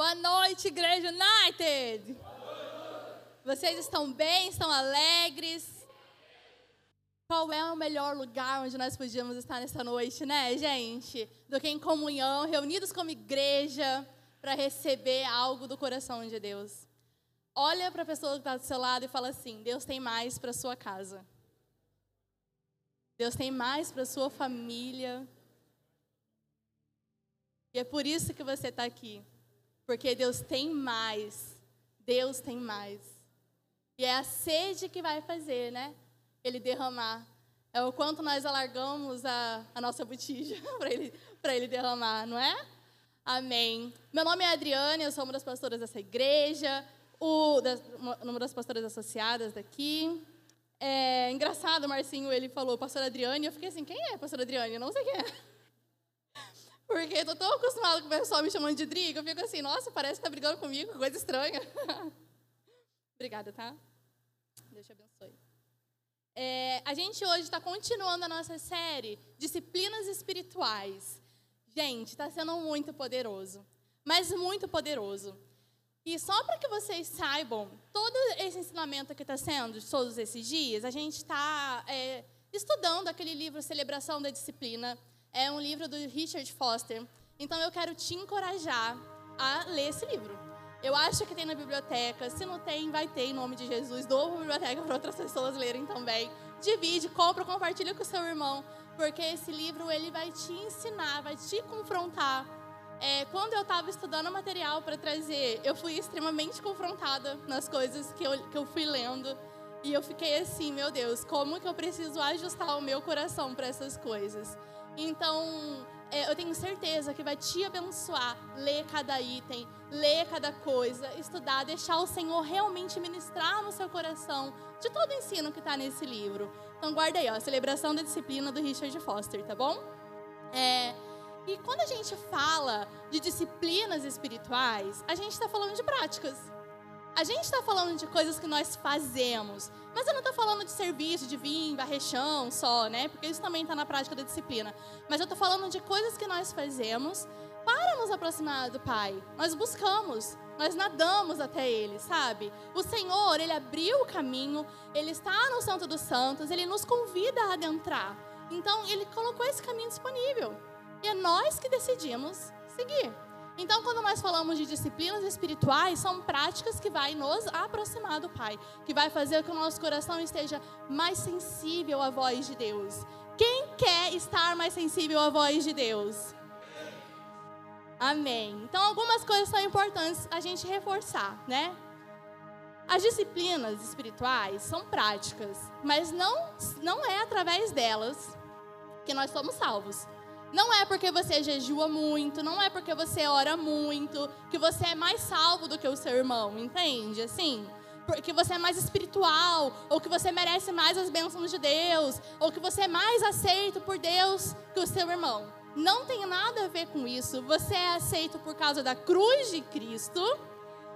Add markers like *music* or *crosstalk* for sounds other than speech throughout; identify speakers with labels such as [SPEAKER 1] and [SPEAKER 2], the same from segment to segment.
[SPEAKER 1] Boa noite, Igreja United! Vocês estão bem? Estão alegres? Qual é o melhor lugar onde nós podíamos estar nesta noite, né, gente? Do que em comunhão, reunidos como igreja, para receber algo do coração de Deus. Olha para a pessoa que está do seu lado e fala assim: Deus tem mais para sua casa. Deus tem mais para sua família. E é por isso que você está aqui. Porque Deus tem mais. Deus tem mais. E é a sede que vai fazer, né? Ele derramar. É o quanto nós alargamos a, a nossa botija *laughs* para ele, ele derramar, não é? Amém. Meu nome é Adriane, eu sou uma das pastoras dessa igreja, o, das, uma das pastoras associadas daqui. É engraçado, Marcinho, ele falou, pastora Adriane, eu fiquei assim, quem é pastora Adriane? Eu não sei quem é. Porque eu tô tão acostumada com o pessoal me chamando de Dri, que eu fico assim, nossa, parece que tá brigando comigo, coisa estranha. *laughs* Obrigada, tá? Deus te abençoe. É, a gente hoje está continuando a nossa série Disciplinas Espirituais. Gente, está sendo muito poderoso, mas muito poderoso. E só para que vocês saibam, todo esse ensinamento que está sendo todos esses dias, a gente está é, estudando aquele livro Celebração da Disciplina. É um livro do Richard Foster. Então eu quero te encorajar a ler esse livro. Eu acho que tem na biblioteca. Se não tem, vai ter em nome de Jesus. Dou a biblioteca para outras pessoas lerem também. Divide, compra, compartilha com seu irmão, porque esse livro ele vai te ensinar, vai te confrontar. É, quando eu estava estudando material para trazer, eu fui extremamente confrontada nas coisas que eu, que eu fui lendo. E eu fiquei assim, meu Deus, como que eu preciso ajustar o meu coração para essas coisas? Então, é, eu tenho certeza que vai te abençoar ler cada item, ler cada coisa, estudar, deixar o Senhor realmente ministrar no seu coração de todo o ensino que está nesse livro. Então, guarda aí, ó, celebração da disciplina do Richard Foster, tá bom? É, e quando a gente fala de disciplinas espirituais, a gente está falando de práticas. A gente está falando de coisas que nós fazemos, mas eu não estou falando de serviço, de vir, varrer chão só, né? Porque isso também está na prática da disciplina. Mas eu estou falando de coisas que nós fazemos para nos aproximar do Pai. Nós buscamos, nós nadamos até Ele, sabe? O Senhor, Ele abriu o caminho, Ele está no Santo dos Santos, Ele nos convida a adentrar. Então, Ele colocou esse caminho disponível. E é nós que decidimos seguir. Então, quando nós falamos de disciplinas espirituais, são práticas que vai nos aproximar do Pai, que vai fazer com que o nosso coração esteja mais sensível à voz de Deus. Quem quer estar mais sensível à voz de Deus? Amém. Então, algumas coisas são importantes a gente reforçar, né? As disciplinas espirituais são práticas, mas não, não é através delas que nós somos salvos. Não é porque você jejua muito, não é porque você ora muito, que você é mais salvo do que o seu irmão, entende? Assim, porque você é mais espiritual, ou que você merece mais as bênçãos de Deus, ou que você é mais aceito por Deus que o seu irmão. Não tem nada a ver com isso. Você é aceito por causa da cruz de Cristo.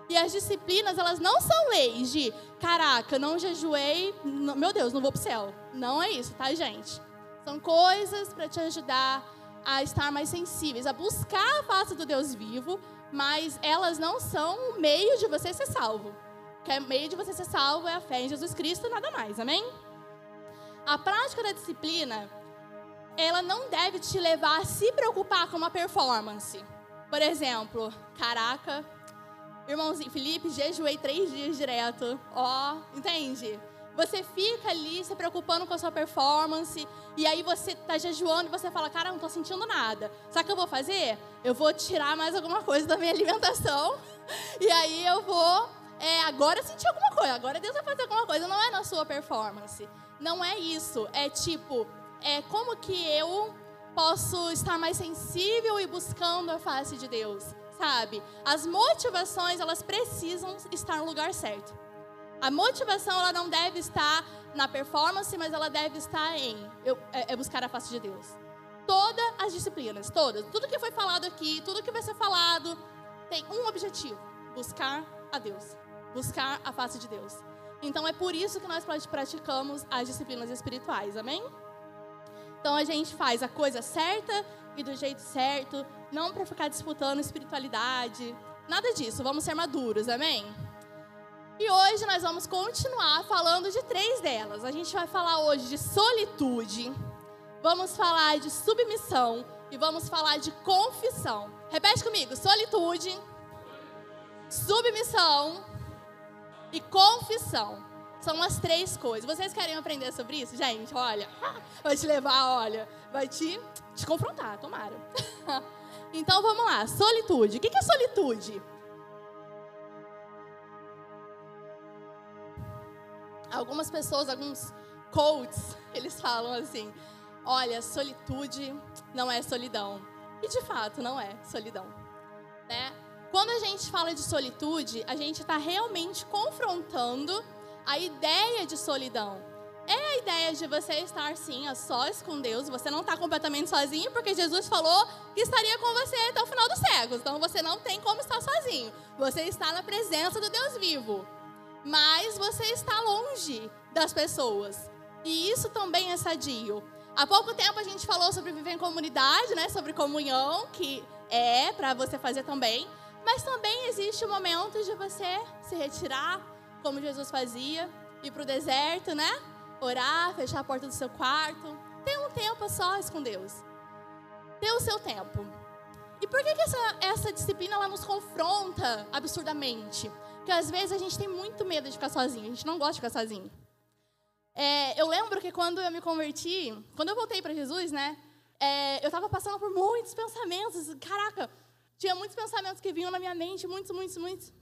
[SPEAKER 1] E as disciplinas, elas não são leis de, caraca, não jejuei, meu Deus, não vou pro céu. Não é isso, tá, gente? São coisas para te ajudar a estar mais sensíveis, a buscar a face do Deus vivo, mas elas não são o meio de você ser salvo. Que o meio de você ser salvo é a fé em Jesus Cristo, nada mais, amém? A prática da disciplina, ela não deve te levar a se preocupar com uma performance. Por exemplo, caraca, irmãozinho Felipe, jejuei três dias direto. Ó, entende? Você fica ali se preocupando com a sua performance, e aí você está jejuando e você fala, cara, não estou sentindo nada. Sabe o que eu vou fazer? Eu vou tirar mais alguma coisa da minha alimentação, *laughs* e aí eu vou é, agora sentir alguma coisa, agora Deus vai fazer alguma coisa. Não é na sua performance. Não é isso. É tipo, é como que eu posso estar mais sensível e buscando a face de Deus, sabe? As motivações, elas precisam estar no lugar certo. A motivação ela não deve estar na performance, mas ela deve estar em eu, é, é buscar a face de Deus. Todas as disciplinas, todas, tudo que foi falado aqui, tudo que vai ser falado, tem um objetivo: buscar a Deus, buscar a face de Deus. Então é por isso que nós praticamos as disciplinas espirituais, amém? Então a gente faz a coisa certa e do jeito certo, não para ficar disputando espiritualidade, Nada disso, vamos ser maduros, amém? E hoje nós vamos continuar falando de três delas. A gente vai falar hoje de solitude, vamos falar de submissão e vamos falar de confissão. Repete comigo: solitude, submissão e confissão. São as três coisas. Vocês querem aprender sobre isso? Gente, olha, *laughs* vai te levar, olha, vai te, te confrontar, tomara. *laughs* Então vamos lá, solitude. O que é solitude? Algumas pessoas, alguns coaches, *laughs* eles falam assim: olha, solitude não é solidão. E de fato não é solidão. Né? Quando a gente fala de solitude, a gente está realmente confrontando a ideia de solidão. É a ideia de você estar sim a sós com Deus, você não está completamente sozinho, porque Jesus falou que estaria com você até o final dos séculos. Então você não tem como estar sozinho. Você está na presença do Deus vivo mas você está longe das pessoas. E isso também é sadio. Há pouco tempo a gente falou sobre viver em comunidade, né? Sobre comunhão, que é para você fazer também. Mas também existe o momento de você se retirar, como Jesus fazia, ir para o deserto, né? Orar, fechar a porta do seu quarto. Ter um tempo só com Deus. Ter o seu tempo. E por que, que essa, essa disciplina ela nos confronta absurdamente? Porque às vezes a gente tem muito medo de ficar sozinho, a gente não gosta de ficar sozinho. É, eu lembro que quando eu me converti, quando eu voltei para Jesus, né, é, eu estava passando por muitos pensamentos. Caraca, tinha muitos pensamentos que vinham na minha mente, muitos, muitos, muitos.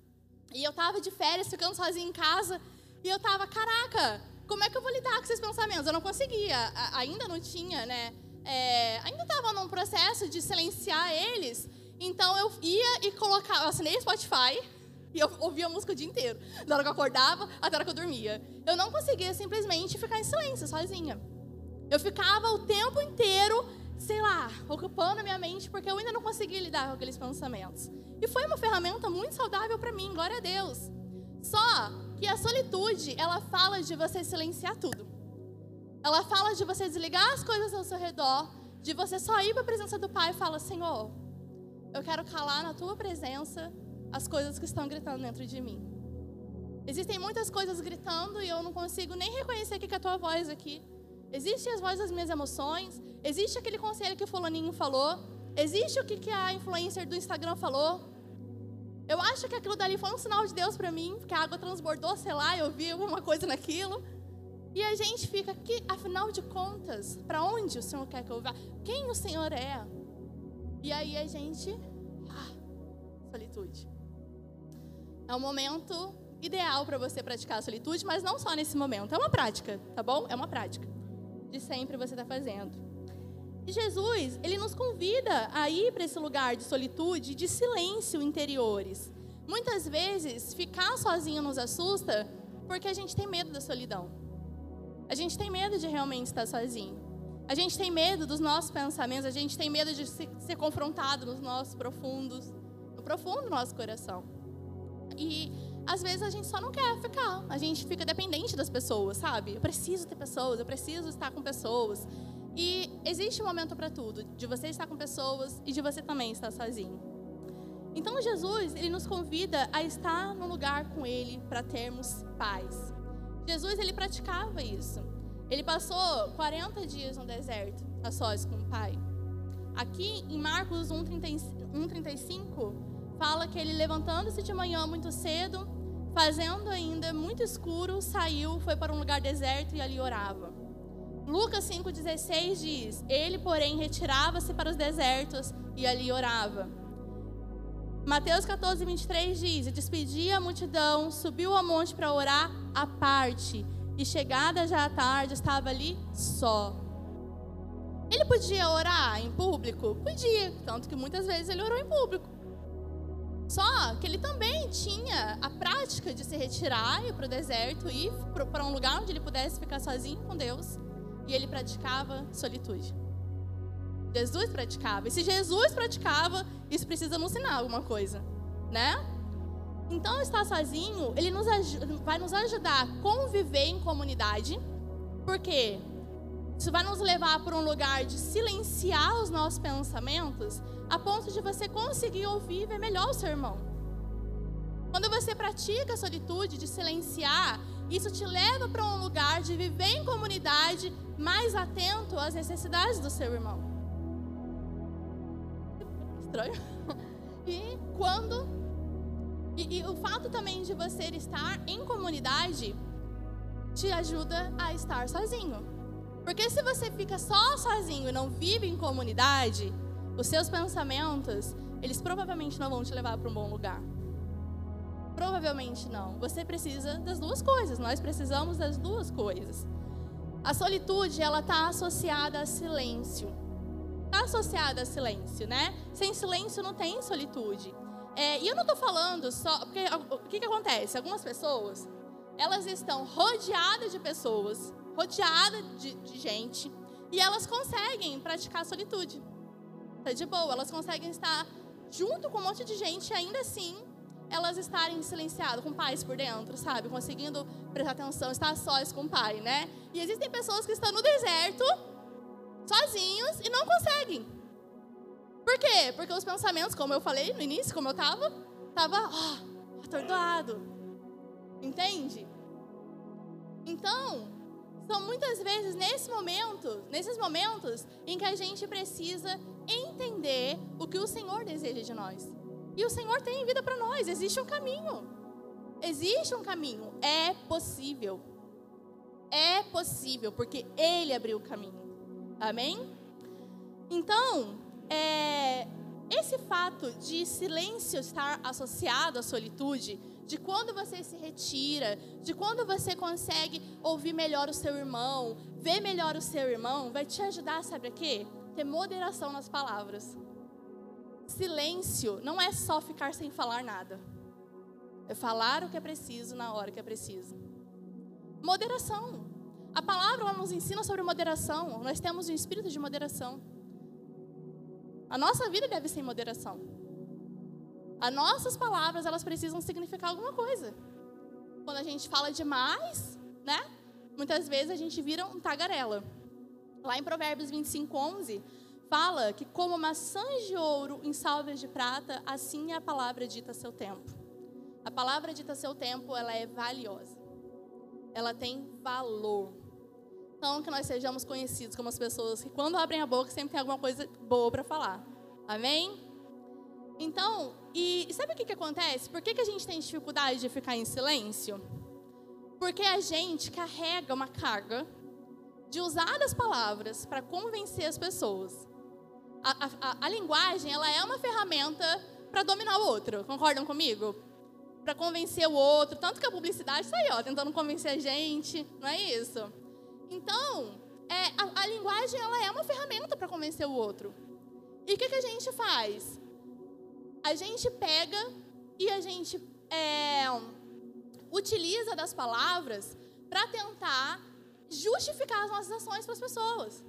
[SPEAKER 1] E eu estava de férias, ficando sozinha em casa, e eu estava, caraca, como é que eu vou lidar com esses pensamentos? Eu não conseguia, a, ainda não tinha, né? É, ainda estava num processo de silenciar eles. Então eu ia e colocava, assinei Spotify, e eu ouvia música o dia inteiro. Da hora que eu acordava até a hora que eu dormia. Eu não conseguia simplesmente ficar em silêncio, sozinha. Eu ficava o tempo inteiro, sei lá, ocupando a minha mente, porque eu ainda não conseguia lidar com aqueles pensamentos. E foi uma ferramenta muito saudável para mim, glória a Deus. Só que a solitude, ela fala de você silenciar tudo. Ela fala de você desligar as coisas ao seu redor, de você só ir para a presença do Pai e falar: Senhor, eu quero calar na tua presença as coisas que estão gritando dentro de mim. Existem muitas coisas gritando e eu não consigo nem reconhecer que é a tua voz aqui. Existem as vozes das minhas emoções, existe aquele conselho que o fulaninho falou, existe o que a influencer do Instagram falou. Eu acho que aquilo dali foi um sinal de Deus para mim, porque a água transbordou, sei lá, eu vi alguma coisa naquilo. E a gente fica aqui, afinal de contas, para onde o Senhor quer que eu vá? Quem o Senhor é? E aí a gente, ah, solitude. É um momento ideal para você praticar a solitude, mas não só nesse momento. É uma prática, tá bom? É uma prática. De sempre você está fazendo. E Jesus, ele nos convida a ir para esse lugar de solitude, de silêncio interiores. Muitas vezes, ficar sozinho nos assusta porque a gente tem medo da solidão. A gente tem medo de realmente estar sozinho. A gente tem medo dos nossos pensamentos, a gente tem medo de ser confrontado nos nossos profundos, no profundo do nosso coração. E às vezes a gente só não quer ficar, a gente fica dependente das pessoas, sabe? Eu preciso ter pessoas, eu preciso estar com pessoas. E existe um momento para tudo, de você estar com pessoas e de você também estar sozinho. Então Jesus, ele nos convida a estar no lugar com ele para termos paz. Jesus, ele praticava isso. Ele passou 40 dias no deserto, a sós com o Pai. Aqui em Marcos 1:35, fala que ele levantando-se de manhã muito cedo, fazendo ainda muito escuro, saiu, foi para um lugar deserto e ali orava. Lucas 5,16 diz: Ele, porém, retirava-se para os desertos e ali orava. Mateus 14, 23 diz: E despedia a multidão, subiu ao monte para orar à parte, e chegada já à tarde, estava ali só. Ele podia orar em público? Podia, tanto que muitas vezes ele orou em público. Só que ele também tinha a prática de se retirar, ir para o deserto, ir para um lugar onde ele pudesse ficar sozinho com Deus. E ele praticava solitude. Jesus praticava. E se Jesus praticava, isso precisa nos ensinar alguma coisa, né? Então, estar sozinho, ele nos vai nos ajudar a conviver em comunidade, porque isso vai nos levar para um lugar de silenciar os nossos pensamentos a ponto de você conseguir ouvir e ver melhor o seu irmão. Quando você pratica a solitude de silenciar, isso te leva para um lugar de viver em comunidade mais atento às necessidades do seu irmão. Estranho. *laughs* E quando. E, e o fato também de você estar em comunidade te ajuda a estar sozinho. Porque se você fica só sozinho e não vive em comunidade, os seus pensamentos, eles provavelmente não vão te levar para um bom lugar. Provavelmente não. Você precisa das duas coisas. Nós precisamos das duas coisas. A solitude, ela está associada a silêncio. Está associada a silêncio, né? Sem silêncio não tem solitude. É, e eu não estou falando só. Porque o que, que acontece? Algumas pessoas, elas estão rodeadas de pessoas, rodeadas de, de gente, e elas conseguem praticar a solitude. Tá de boa, elas conseguem estar junto com um monte de gente ainda assim elas estarem silenciadas, com pais por dentro, sabe? Conseguindo prestar atenção, estar sós com o pai, né? E existem pessoas que estão no deserto, sozinhos, e não conseguem. Por quê? Porque os pensamentos, como eu falei no início, como eu estava, estava oh, atordoado. Entende? Então, são muitas vezes nesse momento, nesses momentos em que a gente precisa entender o que o Senhor deseja de nós. E o Senhor tem vida para nós. Existe um caminho. Existe um caminho. É possível. É possível, porque Ele abriu o caminho. Amém? Então, é, esse fato de silêncio estar associado à solitude, de quando você se retira, de quando você consegue ouvir melhor o seu irmão, ver melhor o seu irmão, vai te ajudar, sabe a quê? Ter moderação nas palavras. Silêncio não é só ficar sem falar nada. É falar o que é preciso na hora que é preciso. Moderação. A palavra nos ensina sobre moderação. Nós temos um espírito de moderação. A nossa vida deve ser em moderação. As nossas palavras, elas precisam significar alguma coisa. Quando a gente fala demais, né? Muitas vezes a gente vira um tagarela. Lá em Provérbios 25, 11, fala que como maçãs de ouro em salvas de prata, assim é a palavra dita a seu tempo. A palavra dita a seu tempo, ela é valiosa. Ela tem valor. Então, que nós sejamos conhecidos como as pessoas que quando abrem a boca sempre tem alguma coisa boa para falar. Amém? Então, e sabe o que, que acontece? Por que, que a gente tem dificuldade de ficar em silêncio? Porque a gente carrega uma carga de usar as palavras para convencer as pessoas a, a, a linguagem ela é uma ferramenta para dominar o outro. Concordam comigo? Para convencer o outro. Tanto que a publicidade está aí, ó, tentando convencer a gente. Não é isso? Então, é, a, a linguagem ela é uma ferramenta para convencer o outro. E o que, que a gente faz? A gente pega e a gente é, utiliza das palavras para tentar justificar as nossas ações para as pessoas.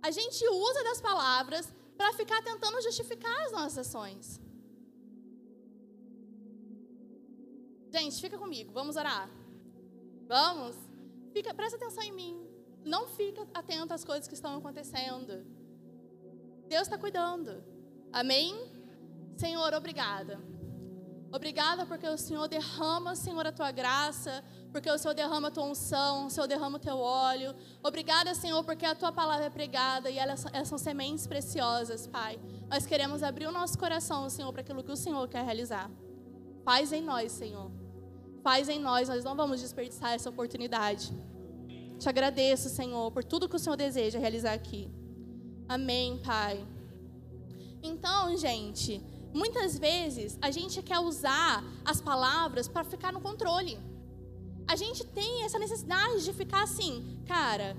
[SPEAKER 1] A gente usa das palavras para ficar tentando justificar as nossas ações. Gente, fica comigo, vamos orar. Vamos? Fica, presta atenção em mim. Não fica atento às coisas que estão acontecendo. Deus está cuidando. Amém? Senhor, obrigada. Obrigada porque o Senhor derrama, Senhor, a tua graça porque o Senhor derrama a tua unção, o Senhor derrama o teu óleo. Obrigada, Senhor, porque a tua palavra é pregada e elas, elas são sementes preciosas, Pai. Nós queremos abrir o nosso coração, Senhor, para aquilo que o Senhor quer realizar. Faz em nós, Senhor. Faz em nós, nós não vamos desperdiçar essa oportunidade. Te agradeço, Senhor, por tudo que o Senhor deseja realizar aqui. Amém, Pai. Então, gente, muitas vezes a gente quer usar as palavras para ficar no controle a gente tem essa necessidade de ficar assim, cara,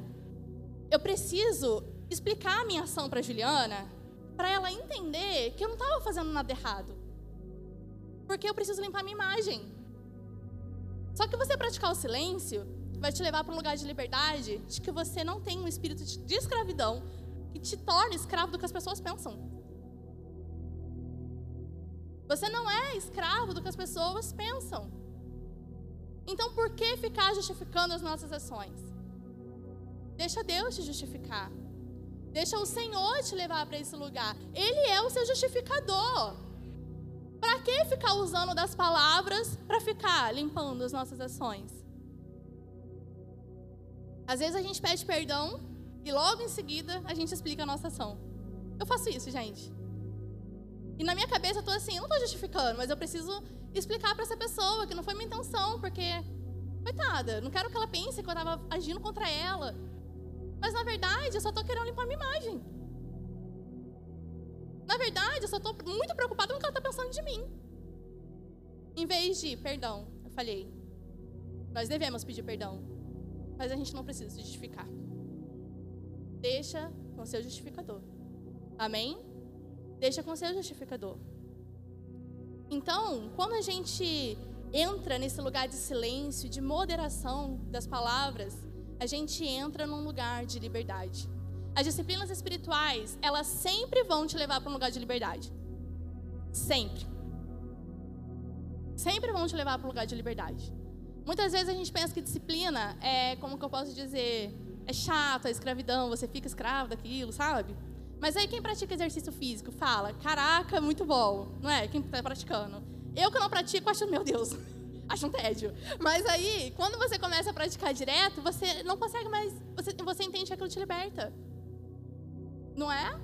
[SPEAKER 1] eu preciso explicar a minha ação para Juliana, para ela entender que eu não estava fazendo nada errado. Porque eu preciso limpar minha imagem. Só que você praticar o silêncio vai te levar para um lugar de liberdade, de que você não tem um espírito de escravidão que te torna escravo do que as pessoas pensam. Você não é escravo do que as pessoas pensam. Então, por que ficar justificando as nossas ações? Deixa Deus te justificar. Deixa o Senhor te levar para esse lugar. Ele é o seu justificador. Para que ficar usando das palavras para ficar limpando as nossas ações? Às vezes a gente pede perdão e logo em seguida a gente explica a nossa ação. Eu faço isso, gente. E na minha cabeça eu tô assim, eu não tô justificando, mas eu preciso explicar para essa pessoa que não foi minha intenção, porque coitada, não quero que ela pense que eu estava agindo contra ela. Mas na verdade, eu só tô querendo limpar minha imagem. Na verdade, eu só tô muito preocupada com o que ela tá pensando de mim. Em vez de, perdão, eu falei, nós devemos pedir perdão, mas a gente não precisa se justificar. Deixa com seu justificador. Amém? Deixa com seu justificador. Então, quando a gente entra nesse lugar de silêncio, de moderação das palavras, a gente entra num lugar de liberdade. As disciplinas espirituais, elas sempre vão te levar para um lugar de liberdade. Sempre. Sempre vão te levar para um lugar de liberdade. Muitas vezes a gente pensa que disciplina é, como que eu posso dizer, é chato, é escravidão, você fica escravo daquilo, sabe? Mas aí quem pratica exercício físico fala, caraca, muito bom, não é? Quem está praticando. Eu que não pratico, acho, meu Deus, *laughs* acho um tédio. Mas aí, quando você começa a praticar direto, você não consegue mais, você, você entende que aquilo te liberta. Não é?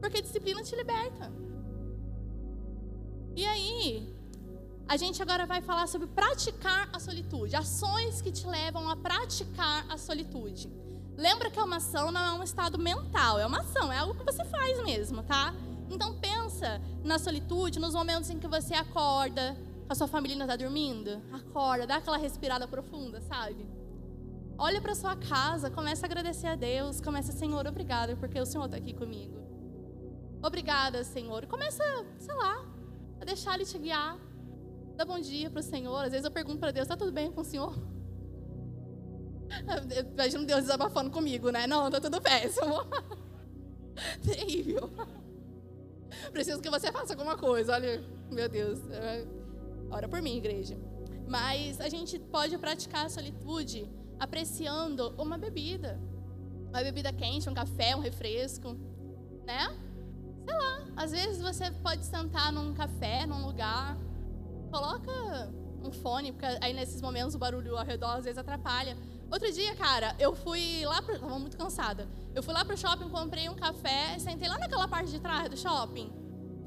[SPEAKER 1] Porque disciplina te liberta. E aí, a gente agora vai falar sobre praticar a solitude, ações que te levam a praticar a solitude. Lembra que é uma ação não é um estado mental, é uma ação, é algo que você faz mesmo, tá? Então pensa na solitude, nos momentos em que você acorda, a sua família está dormindo, acorda, dá aquela respirada profunda, sabe? Olha para sua casa, começa a agradecer a Deus, começa, Senhor, obrigada, porque o Senhor está aqui comigo. Obrigada, Senhor. Começa, sei lá, a deixar Ele te guiar. Dá bom dia para o Senhor. Às vezes eu pergunto para Deus, está tudo bem com o Senhor? *laughs* Imagina Deus desabafando comigo, né? Não, tá tudo péssimo. *laughs* Terrível. Preciso que você faça alguma coisa. Olha, meu Deus. É, ora por mim, igreja. Mas a gente pode praticar a solitude apreciando uma bebida. Uma bebida quente, um café, um refresco, né? Sei lá, às vezes você pode sentar num café, num lugar, coloca um fone, porque aí nesses momentos o barulho ao redor às vezes atrapalha. Outro dia, cara, eu fui lá pro. Tava muito cansada. Eu fui lá pro shopping, comprei um café, sentei lá naquela parte de trás do shopping.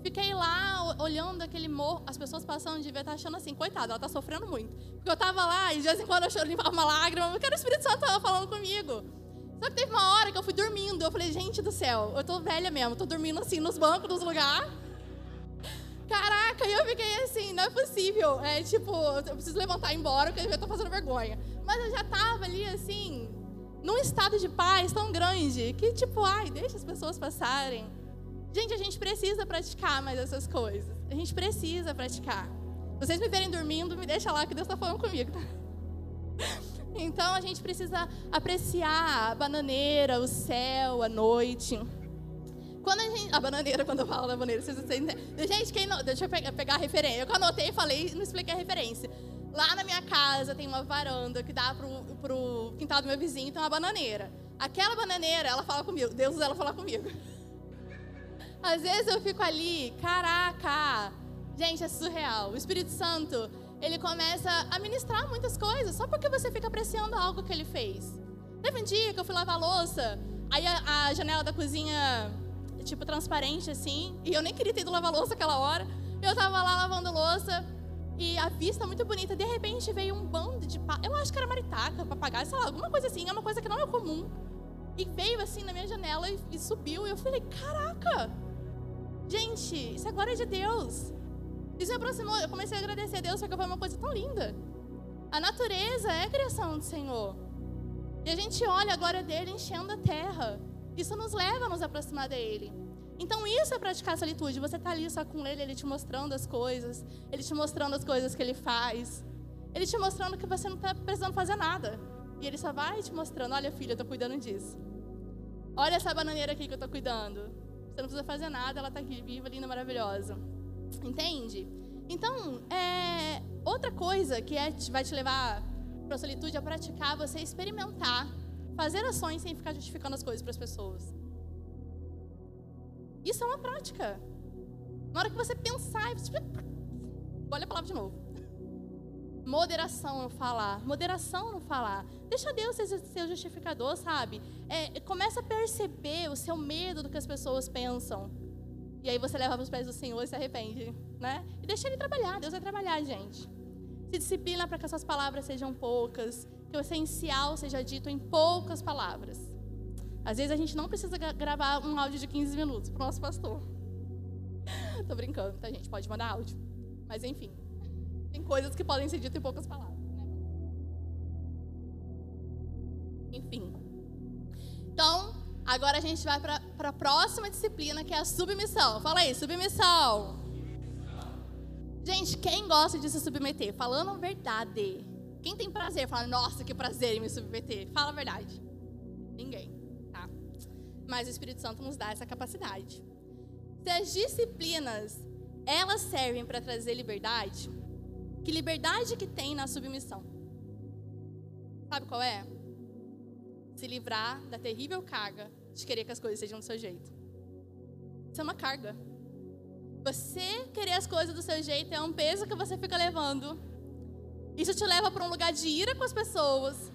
[SPEAKER 1] Fiquei lá olhando aquele morro, as pessoas passando, devia estar achando assim, coitada, ela tá sofrendo muito. Porque eu tava lá e de vez em quando eu choro, limpava uma lágrima, porque era o Espírito Santo tava falando comigo. Só que teve uma hora que eu fui dormindo, eu falei, gente do céu, eu tô velha mesmo, tô dormindo assim nos bancos dos lugares. Caraca, eu fiquei assim, não é possível. É tipo, eu preciso levantar e ir embora, porque eu tô fazendo vergonha. Mas eu já tava ali assim, num estado de paz tão grande, que tipo, ai, deixa as pessoas passarem. Gente, a gente precisa praticar mais essas coisas. A gente precisa praticar. Vocês me verem dormindo, me deixa lá que Deus está falando comigo. Tá? *laughs* Então a gente precisa apreciar a bananeira, o céu, a noite. Quando a gente. A bananeira, quando eu falo bananeira, vocês entendem. Gente, quem não, deixa eu pegar, a referência. Eu anotei e falei não expliquei a referência. Lá na minha casa tem uma varanda que dá pro, pro quintal do meu vizinho, tem uma bananeira. Aquela bananeira, ela fala comigo. Deus ela falar comigo. *laughs* Às vezes eu fico ali, caraca, gente, é surreal. O Espírito Santo, ele começa a ministrar muitas coisas só porque você fica apreciando algo que ele fez. Teve um dia que eu fui lavar louça, aí a, a janela da cozinha, tipo, transparente assim, e eu nem queria ter ido lavar louça aquela hora. Eu tava lá lavando louça e a vista muito bonita. De repente veio um bando de. Eu acho que era maritaca, papagaio, sei lá, alguma coisa assim, é uma coisa que não é comum. E veio assim na minha janela e, e subiu, e eu falei: caraca! Gente, isso é glória de Deus. Isso me aproximou, eu comecei a agradecer a Deus porque foi uma coisa tão linda. A natureza é a criação do Senhor. E a gente olha a glória dele enchendo a terra. Isso nos leva a nos aproximar dele. Então isso é praticar a solitude. Você está ali só com ele, ele te mostrando as coisas, ele te mostrando as coisas que ele faz, ele te mostrando que você não está precisando fazer nada. E ele só vai te mostrando: olha, filha, eu estou cuidando disso. Olha essa bananeira aqui que eu estou cuidando. Você não precisa fazer nada, ela está aqui, viva, linda, maravilhosa. Entende? Então, é, outra coisa que é, vai te levar para a solitude é praticar você experimentar, fazer ações sem ficar justificando as coisas para as pessoas. Isso é uma prática. Na hora que você pensar, você Olha a palavra de novo. *laughs* Moderação no falar. Moderação no falar. Deixa Deus ser seu justificador, sabe? É, começa a perceber o seu medo do que as pessoas pensam. E aí você leva para os pés do Senhor e se arrepende, né? E deixa Ele trabalhar. Deus vai trabalhar, gente. Se disciplina para que as suas palavras sejam poucas. Que o essencial seja dito em poucas palavras. Às vezes a gente não precisa gravar um áudio de 15 minutos para o nosso pastor. *laughs* Tô brincando, tá, gente? Pode mandar áudio. Mas enfim. Tem coisas que podem ser ditas em poucas palavras. Né? Enfim. Então, agora a gente vai para a próxima disciplina, que é a submissão. Fala aí, submissão. Gente, quem gosta de se submeter? Falando verdade. Quem tem prazer? Fala, nossa, que prazer em me submeter. Fala a verdade. Ninguém, tá? Mas o Espírito Santo nos dá essa capacidade. Se as disciplinas, elas servem para trazer liberdade, que liberdade que tem na submissão? Sabe qual é? Se livrar da terrível carga de querer que as coisas sejam do seu jeito. Isso é uma carga. Você querer as coisas do seu jeito é um peso que você fica levando. Isso te leva para um lugar de ira com as pessoas.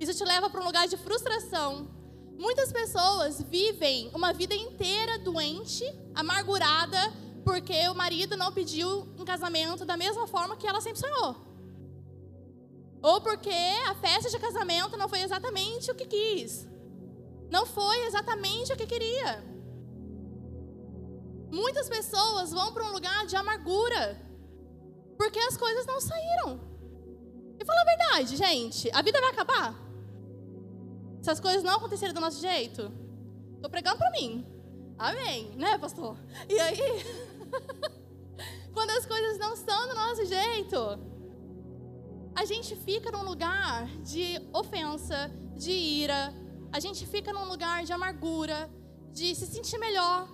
[SPEAKER 1] Isso te leva para um lugar de frustração. Muitas pessoas vivem uma vida inteira doente, amargurada, porque o marido não pediu em casamento da mesma forma que ela sempre sonhou. Ou porque a festa de casamento não foi exatamente o que quis. Não foi exatamente o que queria. Muitas pessoas vão para um lugar de amargura porque as coisas não saíram. E fala a verdade, gente, a vida vai acabar? Se as coisas não acontecerem do nosso jeito? Tô pregando para mim. Amém, né, pastor? E aí, *laughs* Quando as coisas não estão do nosso jeito, a gente fica num lugar de ofensa, de ira, a gente fica num lugar de amargura, de se sentir melhor,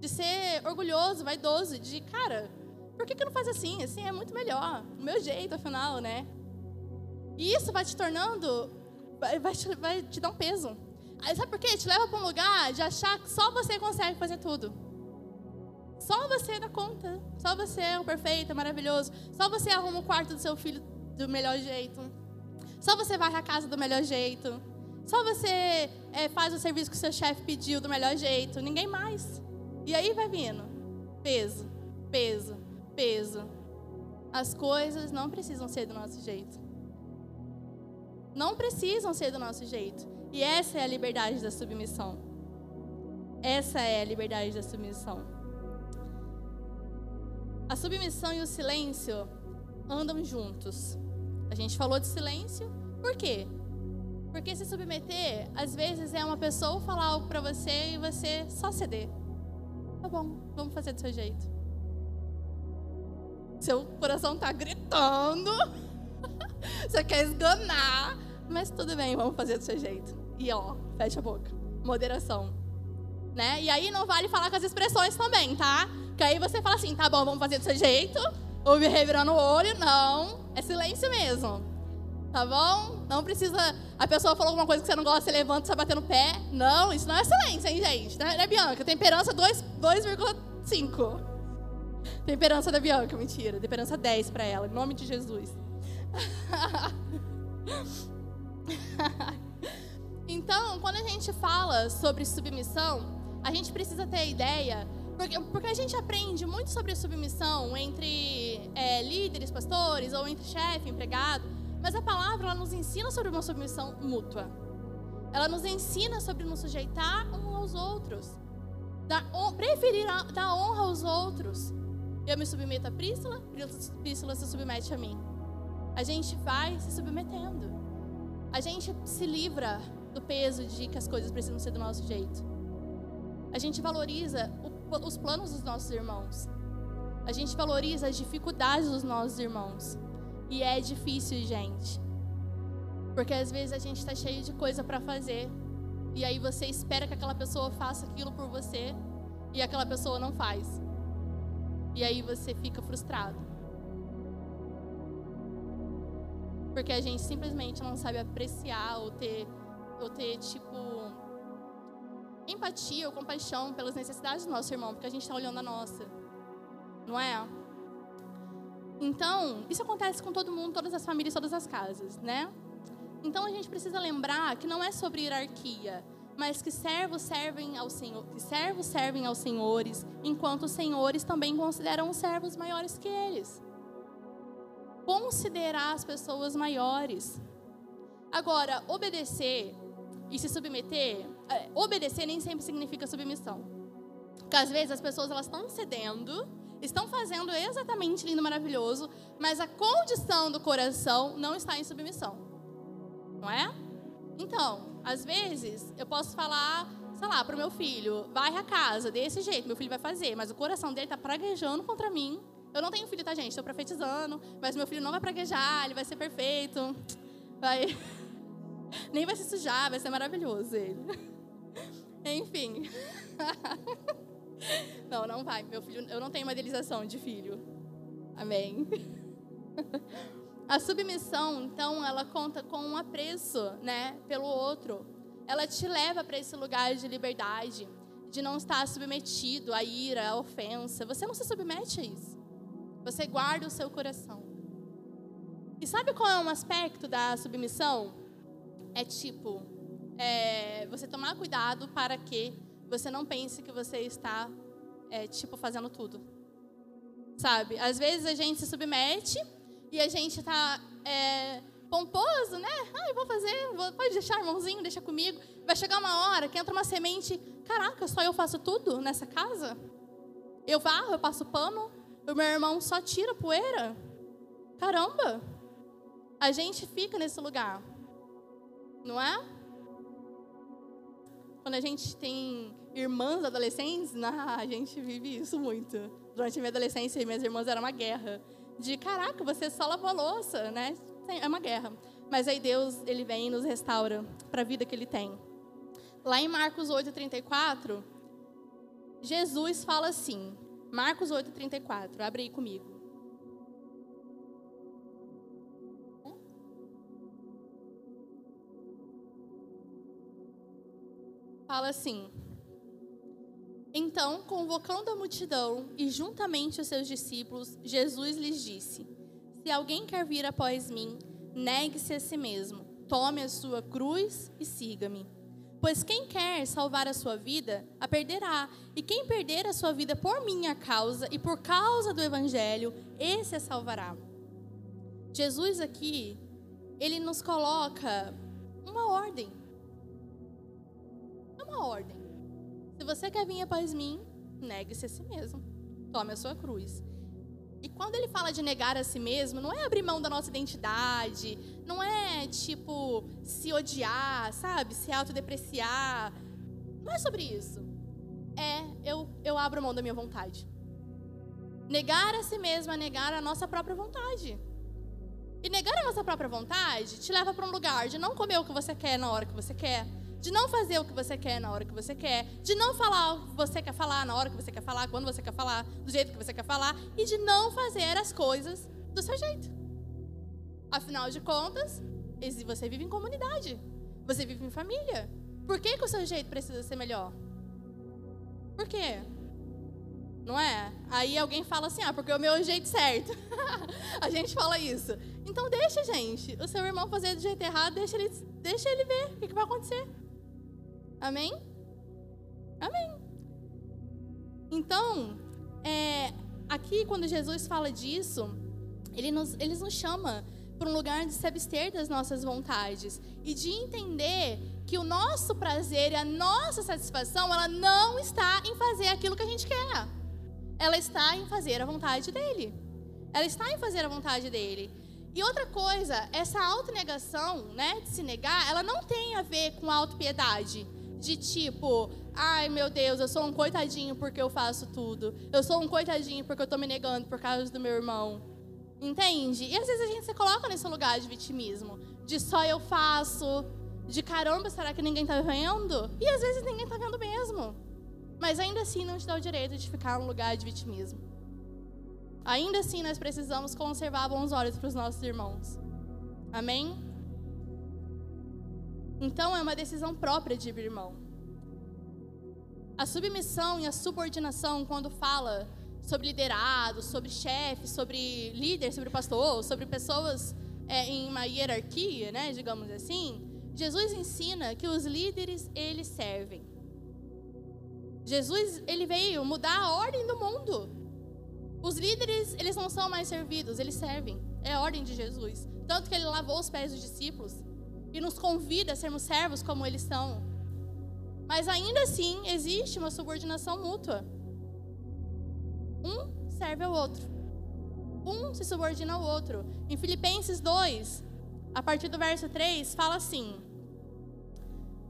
[SPEAKER 1] de ser orgulhoso, vaidoso, de cara, por que, que não faz assim? Assim é muito melhor, o meu jeito, afinal, né? E isso vai te tornando, vai, te, vai te dar um peso. Aí sabe por quê? Te leva para um lugar de achar que só você consegue fazer tudo. Só você dá conta. Só você é o perfeito, é maravilhoso. Só você arruma o quarto do seu filho do melhor jeito. Só você vai à casa do melhor jeito. Só você é, faz o serviço que o seu chefe pediu do melhor jeito. Ninguém mais. E aí vai vindo. Peso, peso, peso. As coisas não precisam ser do nosso jeito. Não precisam ser do nosso jeito. E essa é a liberdade da submissão. Essa é a liberdade da submissão. A submissão e o silêncio andam juntos. A gente falou de silêncio, por quê? Porque se submeter, às vezes é uma pessoa falar algo para você e você só ceder. Tá bom, vamos fazer do seu jeito. Seu coração tá gritando. *laughs* você quer esganar, mas tudo bem, vamos fazer do seu jeito. E ó, fecha a boca. Moderação. Né? E aí não vale falar com as expressões também, tá? Que aí você fala assim, tá bom, vamos fazer do seu jeito. Ouve revirando o olho. Não, é silêncio mesmo. Tá bom? Não precisa. A pessoa falou alguma coisa que você não gosta, você levanta, você bater no pé. Não, isso não é silêncio, hein, gente? Né, né Bianca? Temperança 2,5. Temperança da Bianca, mentira. Temperança 10 para ela, em nome de Jesus. *laughs* então, quando a gente fala sobre submissão, a gente precisa ter a ideia porque, porque a gente aprende muito sobre submissão entre é, líderes, pastores, ou entre chefe, empregado. Mas a palavra ela nos ensina sobre uma submissão mútua. Ela nos ensina sobre nos sujeitar uns aos outros. Dar, preferir dar honra aos outros. Eu me submeto a Prístila, Prístila se submete a mim. A gente vai se submetendo. A gente se livra do peso de que as coisas precisam ser do nosso jeito. A gente valoriza o os planos dos nossos irmãos. A gente valoriza as dificuldades dos nossos irmãos. E é difícil, gente. Porque às vezes a gente está cheio de coisa para fazer. E aí você espera que aquela pessoa faça aquilo por você. E aquela pessoa não faz. E aí você fica frustrado. Porque a gente simplesmente não sabe apreciar ou ter, ou ter tipo, empatia ou compaixão pelas necessidades do nosso irmão, porque a gente está olhando a nossa. Não é? Então, isso acontece com todo mundo, todas as famílias, todas as casas, né? Então a gente precisa lembrar que não é sobre hierarquia, mas que servos servem ao Senhor, que servos servem aos senhores, enquanto os senhores também consideram os servos maiores que eles. Considerar as pessoas maiores. Agora, obedecer e se submeter, é, obedecer nem sempre significa submissão. Porque às vezes as pessoas elas estão cedendo, estão fazendo exatamente lindo, maravilhoso, mas a condição do coração não está em submissão. Não é? Então, às vezes, eu posso falar, sei lá, para o meu filho, varre a casa, desse jeito, meu filho vai fazer, mas o coração dele está praguejando contra mim. Eu não tenho filho, tá, gente? Estou profetizando, mas meu filho não vai praguejar, ele vai ser perfeito. Vai. *laughs* Nem vai se sujar, vai ser maravilhoso ele. *laughs* Enfim. *laughs* Não, não vai. Meu filho, eu não tenho uma idealização de filho. Amém. A submissão, então, ela conta com um apreço, né, pelo outro. Ela te leva para esse lugar de liberdade, de não estar submetido à ira, à ofensa. Você não se submete a isso. Você guarda o seu coração. E sabe qual é um aspecto da submissão? É tipo, é, você tomar cuidado para que você não pense que você está, é, tipo, fazendo tudo. Sabe? Às vezes a gente se submete e a gente está é, pomposo, né? Ah, eu vou fazer, vou, pode deixar, irmãozinho, deixa comigo. Vai chegar uma hora que entra uma semente, caraca, só eu faço tudo nessa casa? Eu varro, eu passo pano, o meu irmão só tira poeira? Caramba! A gente fica nesse lugar, não é? Quando a gente tem irmãs adolescentes, *laughs* a gente vive isso muito. Durante a minha adolescência, minhas irmãs eram uma guerra de caraca, você só lavou a louça, né? É uma guerra. Mas aí Deus, ele vem e nos restaura para a vida que ele tem. Lá em Marcos 8:34, Jesus fala assim: Marcos 8:34, abre aí comigo. Fala assim: então, convocando a multidão e juntamente os seus discípulos, Jesus lhes disse: Se alguém quer vir após mim, negue-se a si mesmo, tome a sua cruz e siga-me. Pois quem quer salvar a sua vida, a perderá, e quem perder a sua vida por minha causa e por causa do evangelho, esse a salvará. Jesus aqui, ele nos coloca uma ordem. É uma ordem. Se você quer vir após mim, negue-se a si mesmo. Tome a sua cruz. E quando ele fala de negar a si mesmo, não é abrir mão da nossa identidade, não é tipo se odiar, sabe? Se autodepreciar. Não é sobre isso. É eu, eu abro mão da minha vontade. Negar a si mesmo é negar a nossa própria vontade. E negar a nossa própria vontade te leva para um lugar de não comer o que você quer na hora que você quer, de não fazer o que você quer na hora que você quer, de não falar o que você quer falar na hora que você quer falar, quando você quer falar, do jeito que você quer falar, e de não fazer as coisas do seu jeito. Afinal de contas, você vive em comunidade, você vive em família. Por que, que o seu jeito precisa ser melhor? Por quê? Não é? Aí alguém fala assim, ah, porque é o meu jeito certo. *laughs* a gente fala isso. Então deixa, gente. O seu irmão fazer do jeito errado, deixa ele, deixa ele ver o que, que vai acontecer. Amém? Amém. Então, é, aqui quando Jesus fala disso, ele nos, ele nos chama para um lugar de se abster das nossas vontades e de entender que o nosso prazer e a nossa satisfação, ela não está em fazer aquilo que a gente quer. Ela está em fazer a vontade dele. Ela está em fazer a vontade dele. E outra coisa, essa autonegação, né, de se negar, ela não tem a ver com autopiedade de tipo, ai meu Deus, eu sou um coitadinho porque eu faço tudo. Eu sou um coitadinho porque eu estou me negando por causa do meu irmão. Entende? E às vezes a gente se coloca nesse lugar de vitimismo, de só eu faço, de caramba, será que ninguém está vendo? E às vezes ninguém está vendo mesmo. Mas ainda assim não te dá o direito de ficar num lugar de vitimismo. Ainda assim nós precisamos conservar bons olhos para os nossos irmãos. Amém? Então é uma decisão própria de irmão. A submissão e a subordinação, quando fala sobre liderado, sobre chefe, sobre líder, sobre pastor, sobre pessoas é, em uma hierarquia, né, digamos assim, Jesus ensina que os líderes eles servem. Jesus ele veio mudar a ordem do mundo. Os líderes eles não são mais servidos, eles servem. É a ordem de Jesus. Tanto que ele lavou os pés dos discípulos e nos convida a sermos servos como eles são. Mas ainda assim existe uma subordinação mútua. Um serve ao outro. Um se subordina ao outro. Em Filipenses 2, a partir do verso 3, fala assim: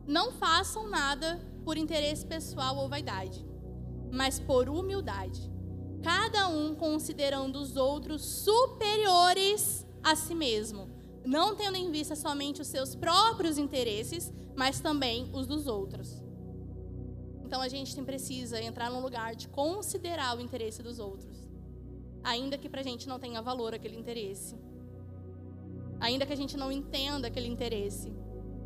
[SPEAKER 1] Não façam nada por interesse pessoal ou vaidade, mas por humildade, cada um considerando os outros superiores a si mesmo, não tendo em vista somente os seus próprios interesses, mas também os dos outros. Então a gente precisa entrar num lugar de considerar o interesse dos outros, ainda que para a gente não tenha valor aquele interesse, ainda que a gente não entenda aquele interesse,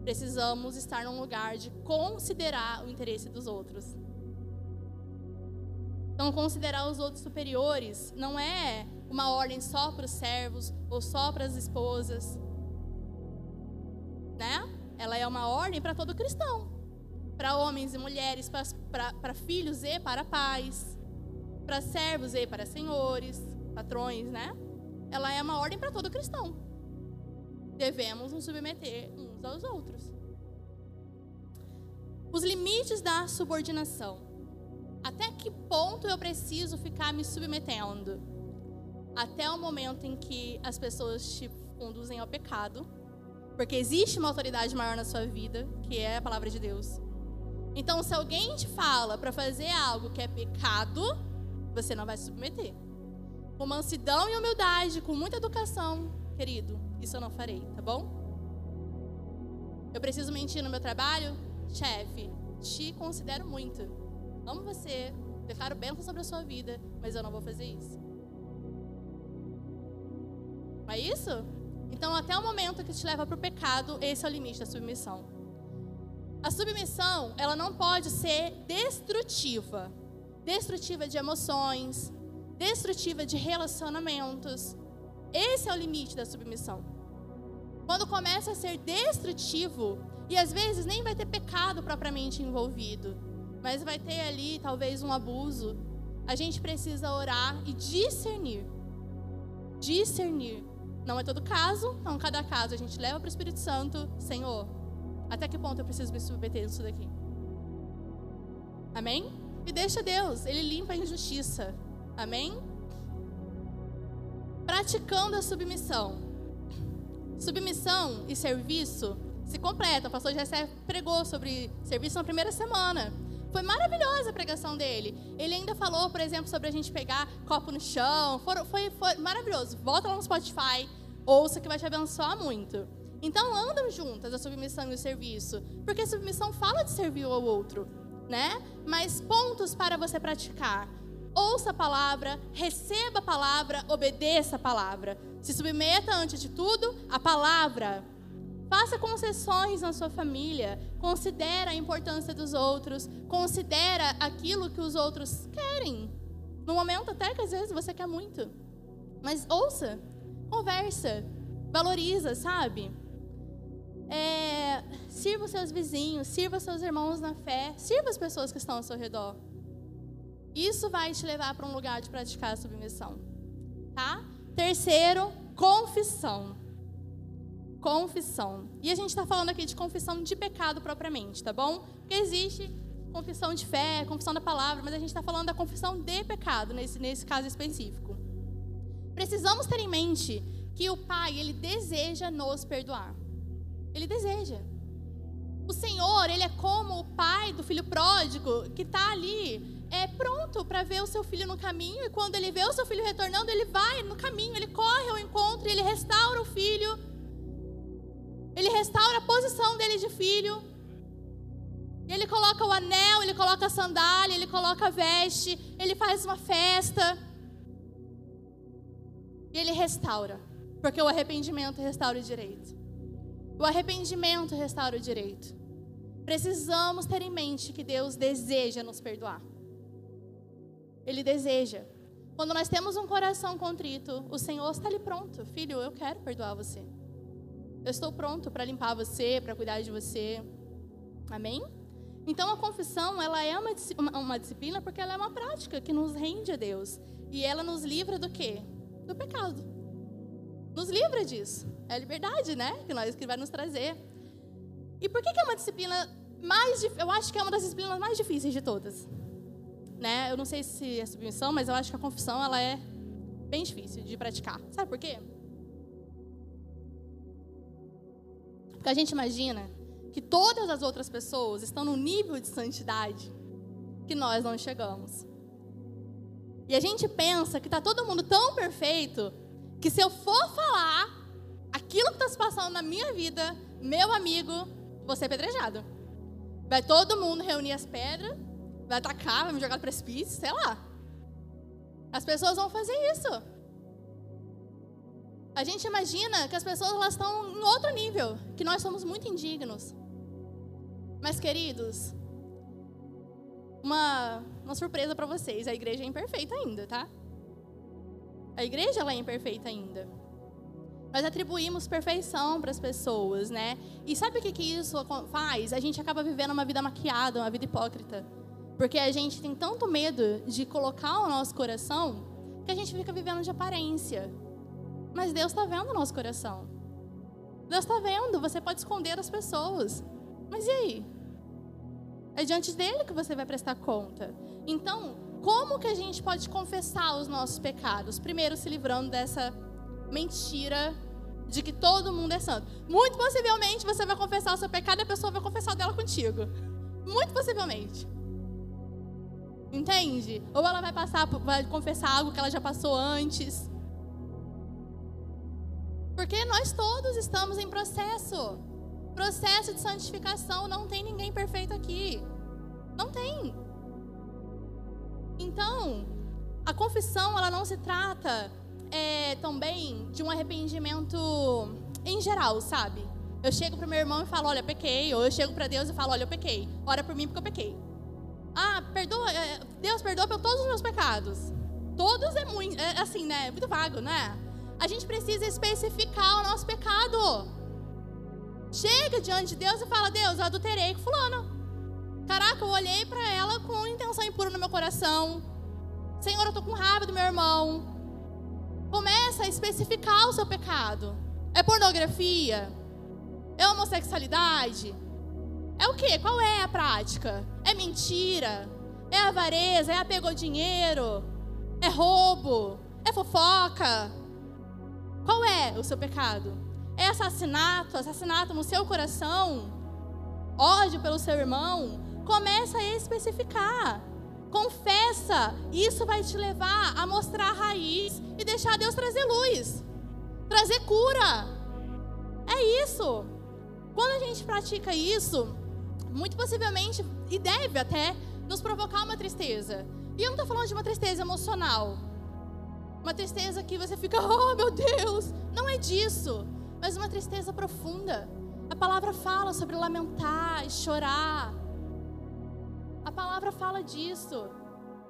[SPEAKER 1] precisamos estar num lugar de considerar o interesse dos outros. Então, considerar os outros superiores não é uma ordem só para os servos ou só para as esposas, né? Ela é uma ordem para todo cristão para homens e mulheres, para filhos e para pais, para servos e para senhores, patrões, né? Ela é uma ordem para todo cristão. Devemos nos submeter uns aos outros. Os limites da subordinação. Até que ponto eu preciso ficar me submetendo? Até o momento em que as pessoas te conduzem ao pecado, porque existe uma autoridade maior na sua vida, que é a palavra de Deus. Então, se alguém te fala para fazer algo que é pecado, você não vai se submeter. Com mansidão e humildade, com muita educação, querido, isso eu não farei, tá bom? Eu preciso mentir no meu trabalho? Chefe, te considero muito. Amo você, declaro bênção sobre a sua vida, mas eu não vou fazer isso. Não é isso? Então, até o momento que te leva para o pecado, esse é o limite da submissão. A submissão, ela não pode ser destrutiva. Destrutiva de emoções, destrutiva de relacionamentos. Esse é o limite da submissão. Quando começa a ser destrutivo, e às vezes nem vai ter pecado propriamente envolvido, mas vai ter ali talvez um abuso, a gente precisa orar e discernir. Discernir. Não é todo caso, então cada caso a gente leva para o Espírito Santo, Senhor, até que ponto eu preciso me submeter nisso daqui? Amém? E deixa Deus, Ele limpa a injustiça. Amém? Praticando a submissão. Submissão e serviço se completam. O pastor Jessé pregou sobre serviço na primeira semana. Foi maravilhosa a pregação dele. Ele ainda falou, por exemplo, sobre a gente pegar copo no chão. Foi, foi, foi maravilhoso. Volta lá no Spotify, ouça que vai te abençoar muito. Então andam juntas a submissão e o serviço, porque a submissão fala de servir ao outro, né? Mas pontos para você praticar. Ouça a palavra, receba a palavra, obedeça a palavra. Se submeta antes de tudo à palavra. Faça concessões na sua família. Considera a importância dos outros. Considera aquilo que os outros querem. No momento até que às vezes você quer muito. Mas ouça, conversa, valoriza, sabe? É, sirva os seus vizinhos, sirva os seus irmãos na fé, sirva as pessoas que estão ao seu redor. Isso vai te levar para um lugar de praticar a submissão. Tá? Terceiro, confissão. Confissão. E a gente está falando aqui de confissão de pecado propriamente, tá bom? Porque existe confissão de fé, confissão da palavra, mas a gente está falando da confissão de pecado nesse, nesse caso específico. Precisamos ter em mente que o Pai, ele deseja nos perdoar. Ele deseja. O Senhor, ele é como o pai do filho pródigo que está ali, é pronto para ver o seu filho no caminho e quando ele vê o seu filho retornando, ele vai no caminho, ele corre ao encontro, ele restaura o filho. Ele restaura a posição dele de filho. Ele coloca o anel, ele coloca a sandália, ele coloca a veste, ele faz uma festa. E ele restaura, porque o arrependimento restaura o direito. O arrependimento restaura o direito. Precisamos ter em mente que Deus deseja nos perdoar. Ele deseja. Quando nós temos um coração contrito, o Senhor está ali pronto. Filho, eu quero perdoar você. Eu estou pronto para limpar você, para cuidar de você. Amém? Então a confissão, ela é uma, uma, disciplina porque ela é uma prática que nos rende a Deus. E ela nos livra do quê? Do pecado. Nos livra disso. É a liberdade, né? Que nós que vai nos trazer. E por que, que é uma disciplina mais eu acho que é uma das disciplinas mais difíceis de todas. Né? Eu não sei se é submissão, mas eu acho que a confissão ela é bem difícil de praticar. Sabe por quê? Porque a gente imagina que todas as outras pessoas estão no nível de santidade que nós não chegamos. E a gente pensa que está todo mundo tão perfeito que se eu for falar aquilo que está se passando na minha vida, meu amigo, vou ser apedrejado. Vai todo mundo reunir as pedras, vai atacar, vai me jogar no precipício, sei lá. As pessoas vão fazer isso. A gente imagina que as pessoas elas estão em outro nível, que nós somos muito indignos. Mas, queridos, uma, uma surpresa para vocês: a igreja é imperfeita ainda, tá? A igreja ela é imperfeita ainda. Nós atribuímos perfeição para as pessoas, né? E sabe o que, que isso faz? A gente acaba vivendo uma vida maquiada, uma vida hipócrita. Porque a gente tem tanto medo de colocar o nosso coração que a gente fica vivendo de aparência. Mas Deus está vendo o nosso coração. Deus está vendo, você pode esconder as pessoas. Mas e aí? É diante dele que você vai prestar conta. Então, como que a gente pode confessar os nossos pecados? Primeiro, se livrando dessa mentira de que todo mundo é santo. Muito possivelmente você vai confessar o seu pecado e a pessoa vai confessar o dela contigo. Muito possivelmente. Entende? Ou ela vai passar, vai confessar algo que ela já passou antes. Porque nós todos estamos em processo. Processo de santificação. Não tem ninguém perfeito aqui. Não tem. Então, a confissão, ela não se trata é, também de um arrependimento em geral, sabe? Eu chego pro meu irmão e falo, olha, eu pequei. Ou eu chego para Deus e falo, olha, eu pequei. Ora por mim porque eu pequei. Ah, perdoa, é, Deus perdoa por todos os meus pecados. Todos é muito, é, assim, né? Muito vago, né? A gente precisa especificar o nosso pecado. Chega diante de Deus e fala: Deus, eu adulterei com fulano. Caraca, eu olhei para ela com intenção impura no meu coração. Senhor, eu tô com raiva do meu irmão. Começa a especificar o seu pecado. É pornografia? É homossexualidade? É o quê? Qual é a prática? É mentira? É avareza? É apego ao dinheiro? É roubo? É fofoca? Qual é o seu pecado? É assassinato? Assassinato no seu coração? Ódio pelo seu irmão? Começa a especificar. Confessa. Isso vai te levar a mostrar a raiz e deixar Deus trazer luz. Trazer cura. É isso. Quando a gente pratica isso, muito possivelmente, e deve até, nos provocar uma tristeza. E eu não estou falando de uma tristeza emocional. Uma tristeza que você fica, *laughs* oh meu Deus, não é disso. Mas uma tristeza profunda. A palavra fala sobre lamentar e chorar. A palavra fala disso.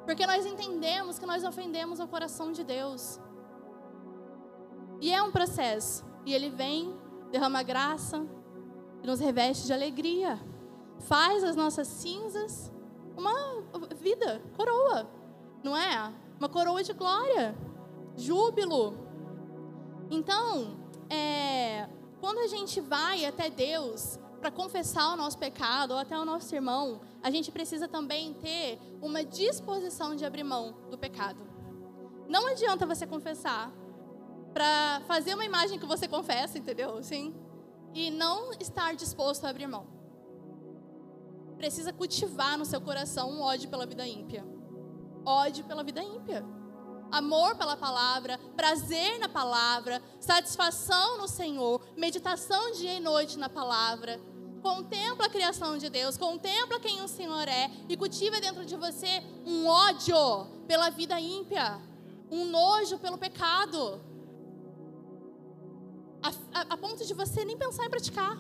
[SPEAKER 1] Porque nós entendemos que nós ofendemos o coração de Deus. E é um processo. E ele vem, derrama graça e nos reveste de alegria faz as nossas cinzas uma vida, coroa, não é? Uma coroa de glória, júbilo. Então, é, quando a gente vai até Deus para confessar o nosso pecado ou até o nosso irmão, a gente precisa também ter uma disposição de abrir mão do pecado. Não adianta você confessar para fazer uma imagem que você confessa, entendeu? Sim. E não estar disposto a abrir mão precisa cultivar no seu coração um ódio pela vida ímpia. Ódio pela vida ímpia. Amor pela palavra, prazer na palavra, satisfação no Senhor, meditação dia e noite na palavra. Contempla a criação de Deus, contempla quem o Senhor é e cultiva dentro de você um ódio pela vida ímpia, um nojo pelo pecado, a, a, a ponto de você nem pensar em praticar.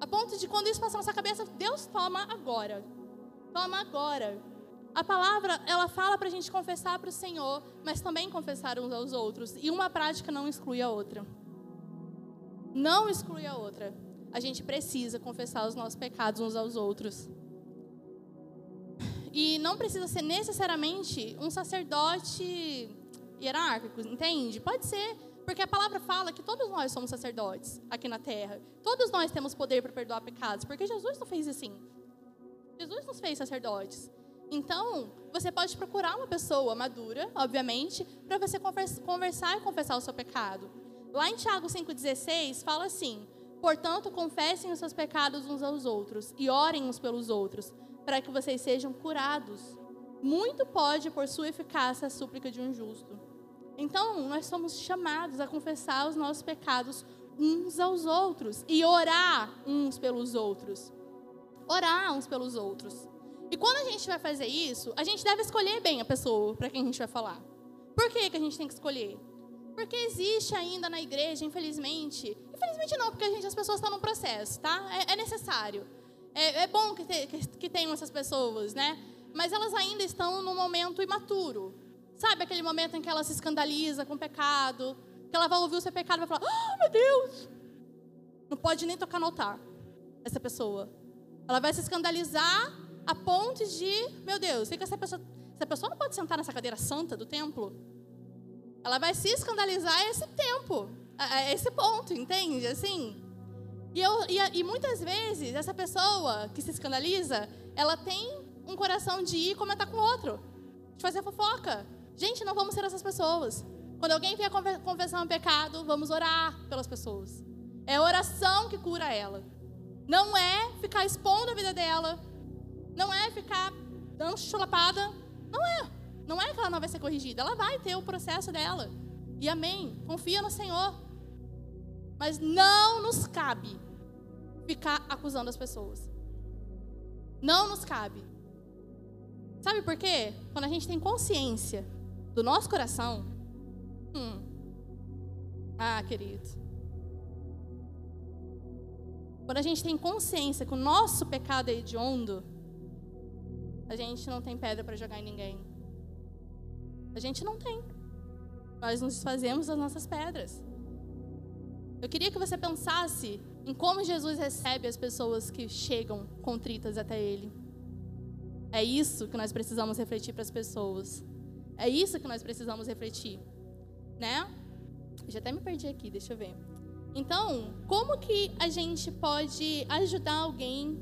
[SPEAKER 1] A ponto de quando isso passar na sua cabeça, Deus toma agora. Toma agora. A palavra, ela fala para a gente confessar para o Senhor, mas também confessar uns aos outros. E uma prática não exclui a outra. Não exclui a outra. A gente precisa confessar os nossos pecados uns aos outros. E não precisa ser necessariamente um sacerdote hierárquico, entende? Pode ser, porque a palavra fala que todos nós somos sacerdotes aqui na terra. Todos nós temos poder para perdoar pecados, porque Jesus não fez assim. Jesus nos fez sacerdotes. Então, você pode procurar uma pessoa madura, obviamente, para você conversar e confessar o seu pecado. Lá em Tiago 5,16 fala assim: Portanto, confessem os seus pecados uns aos outros e orem uns pelos outros, para que vocês sejam curados. Muito pode, por sua eficácia, a súplica de um justo. Então, nós somos chamados a confessar os nossos pecados uns aos outros e orar uns pelos outros. Orar uns pelos outros. E quando a gente vai fazer isso, a gente deve escolher bem a pessoa para quem a gente vai falar. Por que, que a gente tem que escolher? Porque existe ainda na igreja, infelizmente, infelizmente não, porque a gente, as pessoas estão no processo, tá? É, é necessário. É, é bom que, te, que, que tenham essas pessoas, né? Mas elas ainda estão num momento imaturo. Sabe aquele momento em que ela se escandaliza com o pecado, que ela vai ouvir o seu pecado e vai falar: Ah, oh, meu Deus! Não pode nem tocar no altar, essa pessoa. Ela vai se escandalizar a ponto de, meu Deus, que essa pessoa, essa pessoa não pode sentar nessa cadeira santa do templo? Ela vai se escandalizar a esse tempo, a, esse ponto, entende? Assim. E, eu, e, e muitas vezes essa pessoa que se escandaliza, ela tem um coração de ir comentar com outro, de fazer fofoca. Gente, não vamos ser essas pessoas. Quando alguém vier confessar um pecado, vamos orar pelas pessoas. É a oração que cura ela. Não é ficar expondo a vida dela. Não é ficar dando chulapada. Não é. Não é que ela não vai ser corrigida. Ela vai ter o processo dela. E amém. Confia no Senhor. Mas não nos cabe ficar acusando as pessoas. Não nos cabe. Sabe por quê? Quando a gente tem consciência do nosso coração, hum, ah, querido, quando a gente tem consciência que o nosso pecado é hediondo, a gente não tem pedra para jogar em ninguém. A gente não tem. Nós nos desfazemos das nossas pedras. Eu queria que você pensasse em como Jesus recebe as pessoas que chegam contritas até Ele. É isso que nós precisamos refletir para as pessoas. É isso que nós precisamos refletir, né? Já até me perdi aqui, deixa eu ver. Então, como que a gente pode ajudar alguém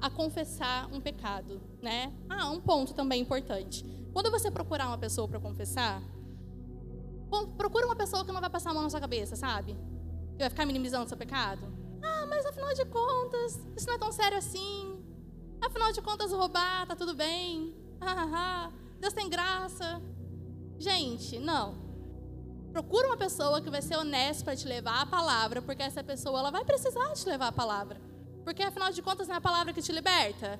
[SPEAKER 1] a confessar um pecado, né? Ah, um ponto também importante. Quando você procurar uma pessoa para confessar, procura uma pessoa que não vai passar a mão na sua cabeça, sabe? Que vai ficar minimizando o seu pecado. Ah, mas afinal de contas, isso não é tão sério assim. Afinal de contas, roubar, tá tudo bem. *laughs* Deus tem graça. Gente, não. Procura uma pessoa que vai ser honesta para te levar a palavra, porque essa pessoa ela vai precisar te levar a palavra. Porque afinal de contas não é a palavra que te liberta,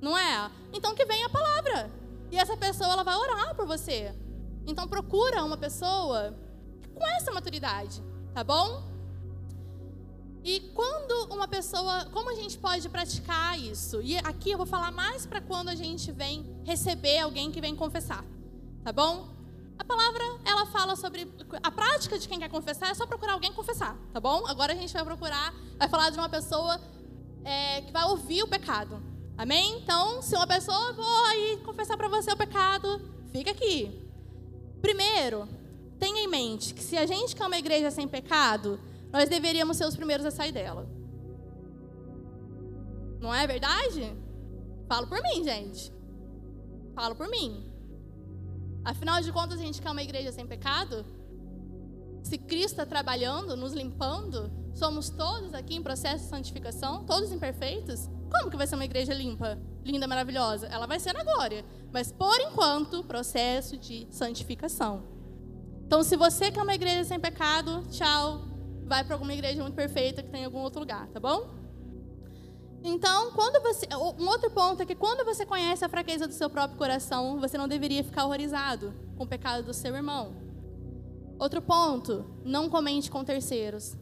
[SPEAKER 1] não é? Então que venha a palavra. E essa pessoa ela vai orar por você. Então procura uma pessoa com essa maturidade, tá bom? E quando uma pessoa, como a gente pode praticar isso? E aqui eu vou falar mais para quando a gente vem receber alguém que vem confessar, tá bom? A palavra, ela fala sobre a prática de quem quer confessar, é só procurar alguém confessar, tá bom? Agora a gente vai procurar, vai falar de uma pessoa é, que vai ouvir o pecado. Amém? Então, se uma pessoa, vou aí confessar para você o pecado, fica aqui. Primeiro, tenha em mente que se a gente quer uma igreja sem pecado, nós deveríamos ser os primeiros a sair dela. Não é verdade? Falo por mim, gente. Falo por mim. Afinal de contas, a gente quer uma igreja sem pecado? Se Cristo está trabalhando, nos limpando, somos todos aqui em processo de santificação, todos imperfeitos, como que vai ser uma igreja limpa, linda, maravilhosa? Ela vai ser na glória. Mas, por enquanto, processo de santificação. Então, se você quer uma igreja sem pecado, tchau. Vai para alguma igreja muito perfeita que tem em algum outro lugar, tá bom? Então, quando você, um outro ponto é que quando você conhece a fraqueza do seu próprio coração, você não deveria ficar horrorizado com o pecado do seu irmão. Outro ponto, não comente com terceiros.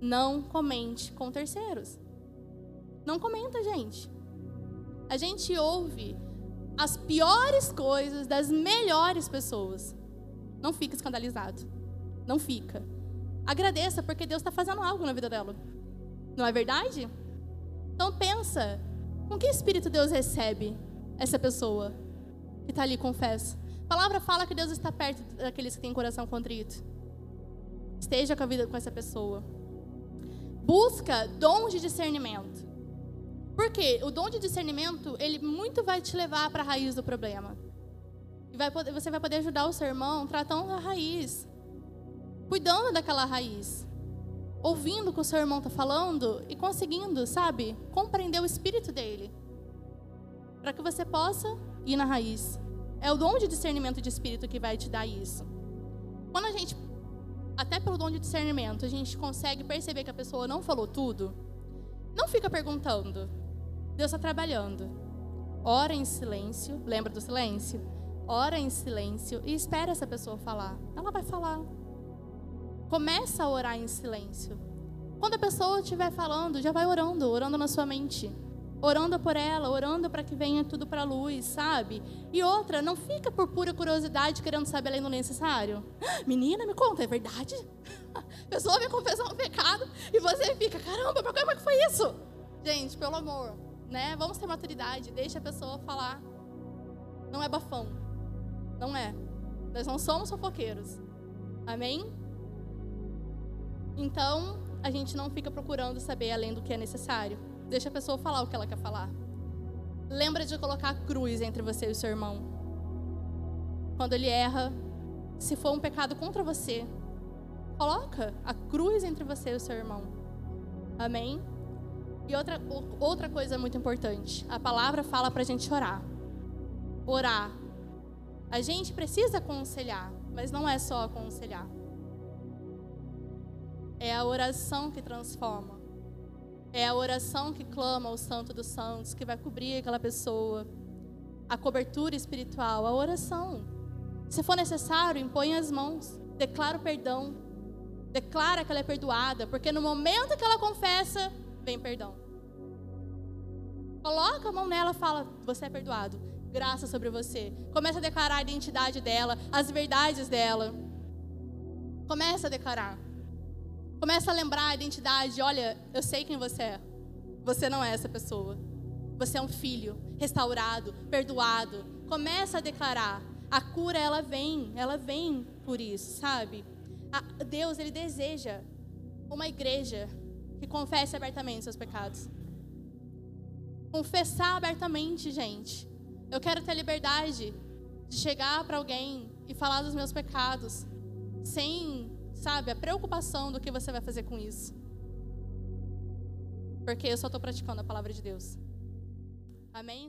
[SPEAKER 1] Não comente com terceiros. Não comenta, gente. A gente ouve as piores coisas das melhores pessoas. Não fica escandalizado. Não fica. Agradeça, porque Deus está fazendo algo na vida dela. Não é verdade? Então pensa, com que espírito Deus recebe essa pessoa que está ali, confessa? A palavra fala que Deus está perto daqueles que têm coração contrito. Esteja com a vida com essa pessoa. Busca dom de discernimento. Porque o dom de discernimento, ele muito vai te levar para a raiz do problema. E vai poder, você vai poder ajudar o seu irmão tratando a raiz. Cuidando daquela raiz. Ouvindo o que o seu irmão está falando e conseguindo, sabe, compreender o espírito dele. Para que você possa ir na raiz. É o dom de discernimento de espírito que vai te dar isso. Quando a gente, até pelo dom de discernimento, a gente consegue perceber que a pessoa não falou tudo, não fica perguntando. Deus está trabalhando. Ora em silêncio, lembra do silêncio? Ora em silêncio e espera essa pessoa falar. Ela vai falar. Começa a orar em silêncio. Quando a pessoa estiver falando, já vai orando, orando na sua mente orando por ela, orando para que venha tudo para a luz, sabe? E outra, não fica por pura curiosidade querendo saber além do necessário. *gasps* Menina, me conta, é verdade? A pessoa vem confessar um pecado e você fica, caramba, como é que foi isso? Gente, pelo amor, né? Vamos ter maturidade, deixa a pessoa falar. Não é bafão. Não é. Nós não somos fofoqueiros. Amém? Então, a gente não fica procurando saber além do que é necessário. Deixa a pessoa falar o que ela quer falar. Lembra de colocar a cruz entre você e o seu irmão. Quando ele erra, se for um pecado contra você, coloca a cruz entre você e o seu irmão. Amém? E outra, outra coisa muito importante: a palavra fala para a gente orar. Orar. A gente precisa aconselhar, mas não é só aconselhar. É a oração que transforma. É a oração que clama ao Santo dos Santos, que vai cobrir aquela pessoa. A cobertura espiritual, a oração. Se for necessário, impõe as mãos, declara o perdão, declara que ela é perdoada, porque no momento que ela confessa, vem perdão. Coloca a mão nela fala: Você é perdoado. Graça sobre você. Começa a declarar a identidade dela, as verdades dela. Começa a declarar. Começa a lembrar a identidade. Olha, eu sei quem você é. Você não é essa pessoa. Você é um filho restaurado, perdoado. Começa a declarar. A cura ela vem, ela vem por isso, sabe? A Deus ele deseja uma igreja que confesse abertamente seus pecados. Confessar abertamente, gente. Eu quero ter liberdade de chegar para alguém e falar dos meus pecados sem sabe, a preocupação do que você vai fazer com isso. Porque eu só estou praticando a palavra de Deus. Amém?